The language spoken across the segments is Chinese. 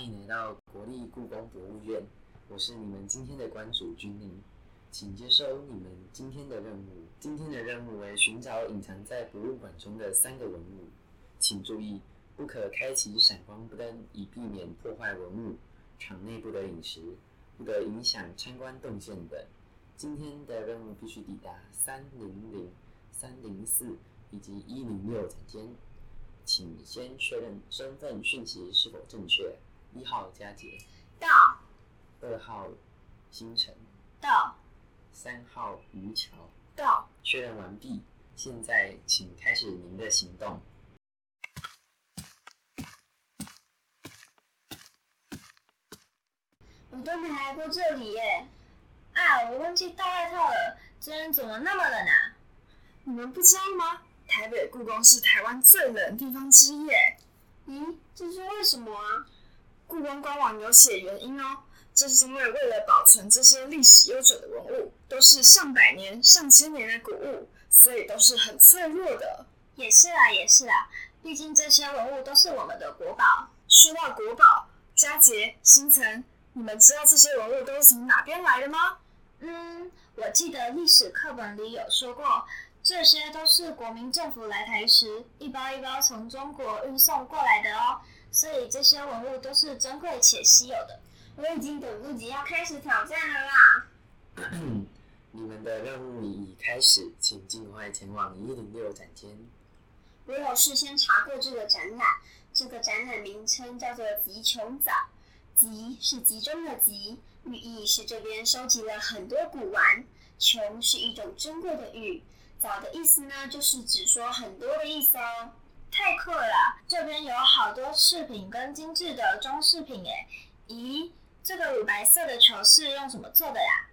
欢迎来到国立故宫博物院，我是你们今天的馆主君宁，请接收你们今天的任务。今天的任务为寻找隐藏在博物馆中的三个文物，请注意，不可开启闪光灯，以避免破坏文物。场内不得饮食，不得影响参观动线等。今天的任务必须抵达三零零、三零四以及一零六展间，请先确认身份讯息是否正确。一号佳杰到，二号星辰到，三号于桥到，确认完毕。现在请开始您的行动。我都没来过这里耶！啊，我忘记带外套了。今天怎么那么冷啊？你们不知道吗？台北故宫是台湾最冷的地方之一耶。咦，这是为什么啊？故宫官网有写原因哦，这是因为为了保存这些历史悠久的文物，都是上百年、上千年的古物，所以都是很脆弱的。也是啊，也是啊，毕竟这些文物都是我们的国宝。说到国宝，佳节、星辰，你们知道这些文物都是从哪边来的吗？嗯，我记得历史课本里有说过，这些都是国民政府来台时一包一包从中国运送过来的哦。所以这些文物都是珍贵且稀有的，我已经等不及要开始挑战了啦！你们的任务已开始，请尽快前往一零六展厅。我有事先查过这个展览，这个展览名称叫做“集琼藻”，集是集中的集，寓意是这边收集了很多古玩。琼是一种珍贵的玉，藻的意思呢，就是指说很多的意思哦。太酷了！这边有好多饰品跟精致的装饰品诶。咦，这个乳白色的球是用什么做的呀？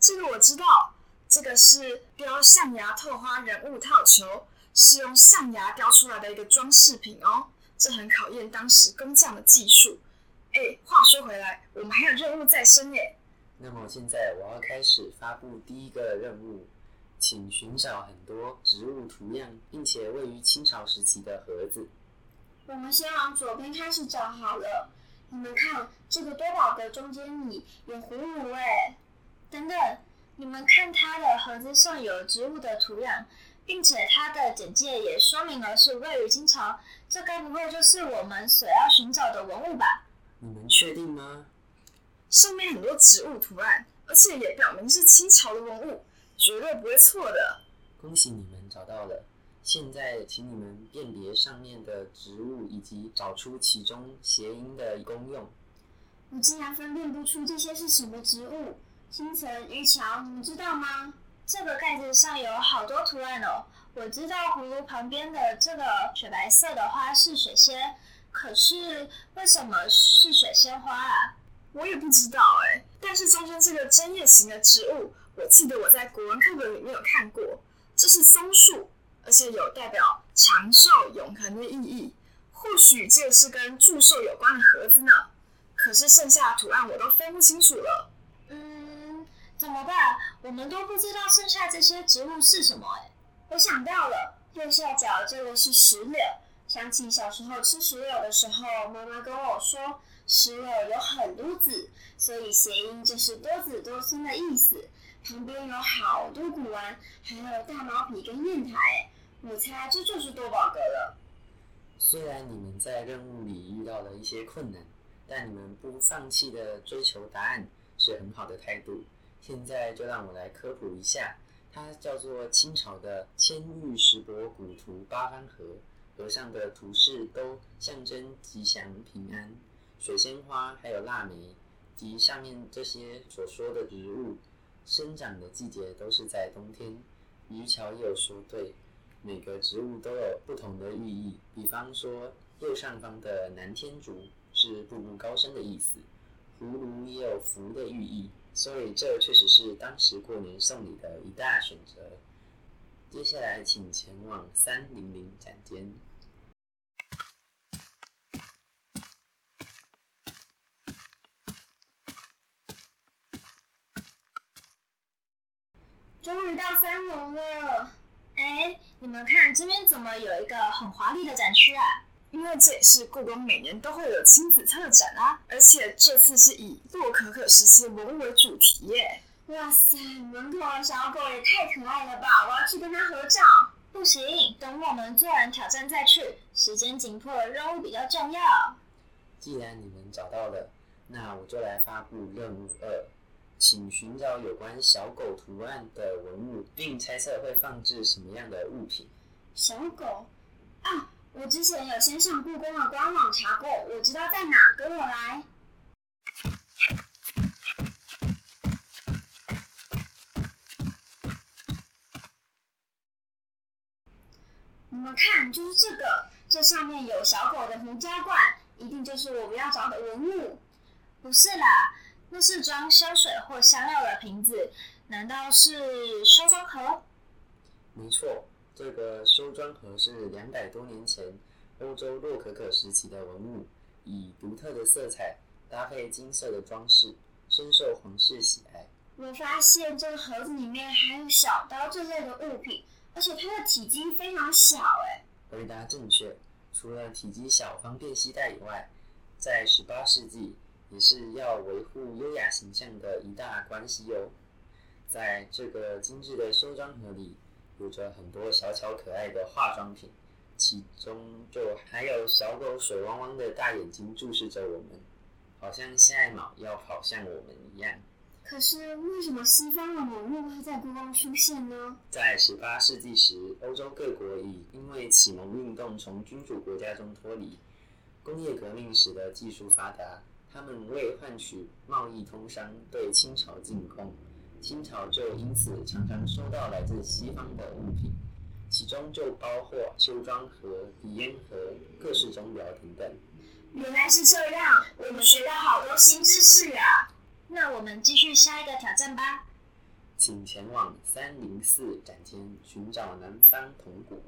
这个我知道，这个是雕象牙透花人物套球，是用象牙雕出来的一个装饰品哦。这很考验当时工匠的技术。哎，话说回来，我们还有任务在身耶。那么现在我要开始发布第一个任务。请寻找很多植物图样，并且位于清朝时期的盒子。我们先往左边开始找好了。你们看，这个多宝格中间里有葫芦哎。等等，你们看它的盒子上有植物的图样，并且它的简介也说明了是位于清朝。这该不会就是我们所要寻找的文物吧？你们确定吗？上面很多植物图案，而且也表明是清朝的文物。绝对不会错的！恭喜你们找到了。现在，请你们辨别上面的植物，以及找出其中谐音的功用。我竟然分辨不出这些是什么植物。星辰、于桥，你们知道吗？这个盖子上有好多图案哦。我知道葫芦旁边的这个雪白色的花是水仙，可是为什么是水仙花啊？我也不知道哎。但是中间这个针叶型的植物。我记得我在国文课本里面有看过，这是松树，而且有代表长寿永恒的意义。或许这是跟祝寿有关的盒子呢？可是剩下的图案我都分不清楚了。嗯，怎么办？我们都不知道剩下这些植物是什么哎。我想到了，右下角这个是石榴。想起小时候吃石榴的时候，妈妈跟我说，石榴有很多籽，所以谐音就是多子多孙的意思。旁边有好多古玩，还有大毛笔跟砚台，我猜这就是多宝格了。虽然你们在任务里遇到了一些困难，但你们不放弃的追求答案是很好的态度。现在就让我来科普一下，它叫做清朝的千玉石帛古图八方盒，盒上的图示都象征吉祥平安。水仙花还有腊梅及上面这些所说的植物。生长的季节都是在冬天。于桥也有说对，每个植物都有不同的寓意。比方说，右上方的南天竹是步步高升的意思，葫芦也有福的寓意，所以这确实是当时过年送礼的一大选择。接下来，请前往三零零展间。终于到三楼了，哎，你们看这边怎么有一个很华丽的展区啊？因为这也是故宫每年都会有亲子特展啊，而且这次是以洛可可时期的文物为主题耶。哇塞，门口的小狗也太可爱了吧！我要去跟它合照。不行，等我们做完挑战再去，时间紧迫，任务比较重要。既然你们找到了，那我就来发布任务二，请寻找有关小狗图案的文物，并猜测会放置什么样的物品。小狗啊，我之前有先上故宫的官网查过，我知道在哪，跟我来。你们看，就是这个，这上面有小狗的胡椒罐，一定就是我们要找的文物。不是啦，那是装香水或香料的瓶子，难道是收装盒？没错，这个收装盒是两百多年前欧洲洛可可时期的文物，以独特的色彩搭配金色的装饰，深受皇室喜爱。我发现这个盒子里面还有小刀这类的物品。而且它的体积非常小，哎。回答正确。除了体积小、方便携带以外，在十八世纪也是要维护优雅形象的一大关系哦。在这个精致的收装盒里，有着很多小巧可爱的化妆品，其中就还有小狗水汪汪的大眼睛注视着我们，好像下一秒要跑向我们一样。可是为什么西方的文物会在故宫出现呢？在十八世纪时，欧洲各国已因为启蒙运动从君主国家中脱离，工业革命使得技术发达，他们为换取贸易通商，对清朝进贡，清朝就因此常常收到来自西方的物品，其中就包括修装盒、鼻烟盒、各式钟表等等。原来是这样，我们学到好多新知识啊！那我们继续下一个挑战吧。请前往三零四展厅寻找南方铜鼓。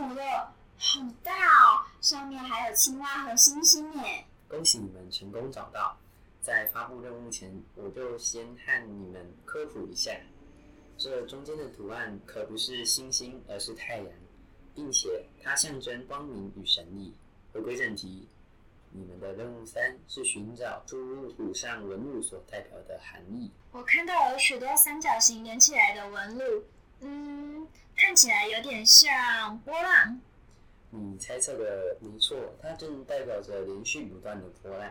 好大哦！上面还有青蛙和星星耶。恭喜你们成功找到。在发布任务前，我就先和你们科普一下。这中间的图案可不是星星，而是太阳，并且它象征光明与神力。回归正题，你们的任务三是寻找出入鼓上纹路所代表的含义。我看到有许多三角形连起来的纹路，嗯，看起来有点像波浪。你猜测的没错，它正代表着连续不断的波浪，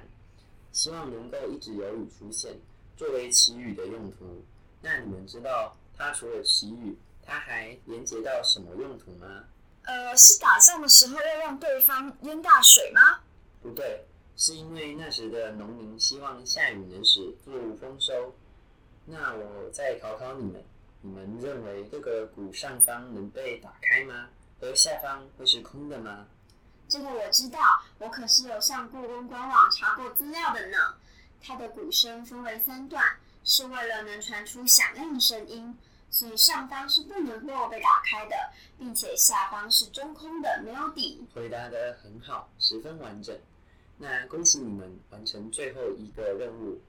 希望能够一直有雨出现，作为祈雨的用途。那你们知道？它除了祈雨，它还连接到什么用途吗？呃，是打仗的时候要让对方淹大水吗？不对，是因为那时的农民希望下雨能使作物丰收。那我再考考你们，你们认为这个鼓上方能被打开吗？而下方会是空的吗？这个我知道，我可是有上故宫官网查过资料的呢。它的鼓声分为三段，是为了能传出响亮的声音。所以上方是不能够被打开的，并且下方是中空的，没有底。回答得很好，十分完整。那恭喜你们完成最后一个任务。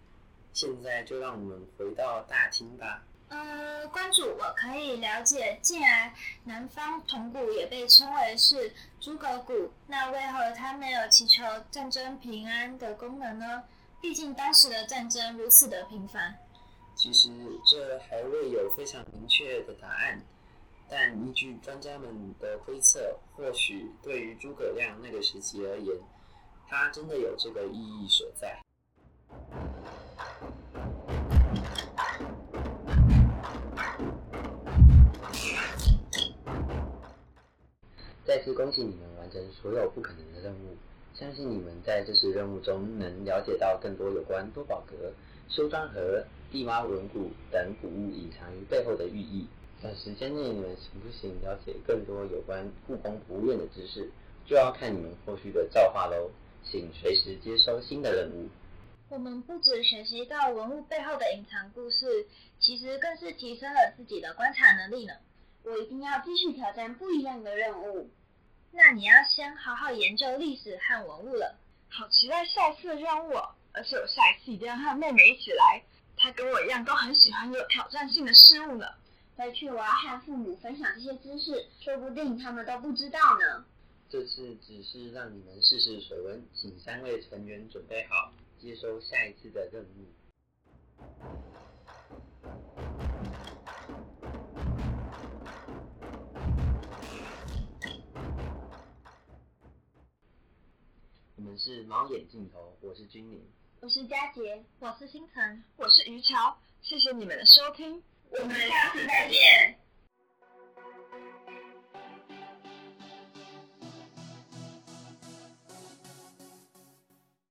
现在就让我们回到大厅吧。呃，关主，我可以了解，既然南方铜鼓也被称为是诸葛鼓，那为何它没有祈求战争平安的功能呢？毕竟当时的战争如此的频繁。其实这还未有非常明确的答案，但依据专家们的推测，或许对于诸葛亮那个时期而言，它真的有这个意义所在。再次恭喜你们完成所有不可能的任务，相信你们在这次任务中能了解到更多有关多宝格、修装盒。地妈文骨等古物隐藏于背后的寓意，短时间内你们行不行了解更多有关故宫博物院的知识，就要看你们后续的造化喽。请随时接收新的任务。我们不止学习到文物背后的隐藏故事，其实更是提升了自己的观察能力呢。我一定要继续挑战不一样的任务。那你要先好好研究历史和文物了。好期待下次的任务哦，而且我下一次一定要和妹妹一起来。她跟我一样都很喜欢有挑战性的事物呢。回去我要和父母分享这些知识，说不定他们都不知道呢。这次只是让你们试试水温，请三位成员准备好，接收下一次的任务。们是猫眼镜头，我是君宁，我是佳杰，我是星辰，我是于乔，谢谢你们的收听，我们下次再见。